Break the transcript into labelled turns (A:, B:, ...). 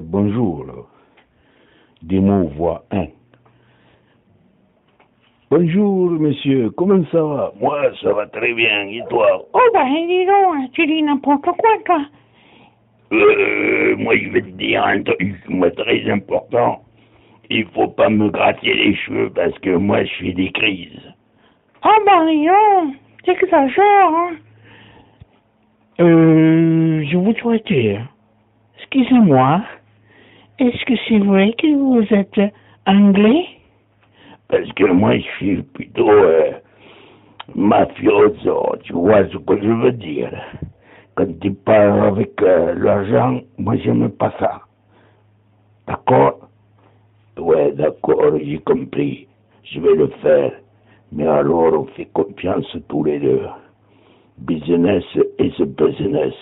A: bonjour. Des mots voix 1. Bonjour, monsieur. Comment ça va? Moi, ça va très bien. Et toi?
B: Oh, ben, dis donc, tu dis n'importe quoi, toi.
A: euh, Moi, je vais te dire un truc, moi, très important. Il faut pas me gratter les cheveux parce que moi, je fais des crises.
B: Oh, ben, dis donc, t'exagères, hein.
C: Euh, je voudrais dire, excusez-moi, est-ce que c'est vrai que vous êtes anglais?
A: Parce que moi, je suis plutôt euh, mafioso, tu vois ce que je veux dire. Quand tu parles avec euh, l'argent, moi, j'aime pas ça. D'accord? Ouais, d'accord, j'ai compris. Je vais le faire. Mais alors, on fait confiance tous les deux. Business is business.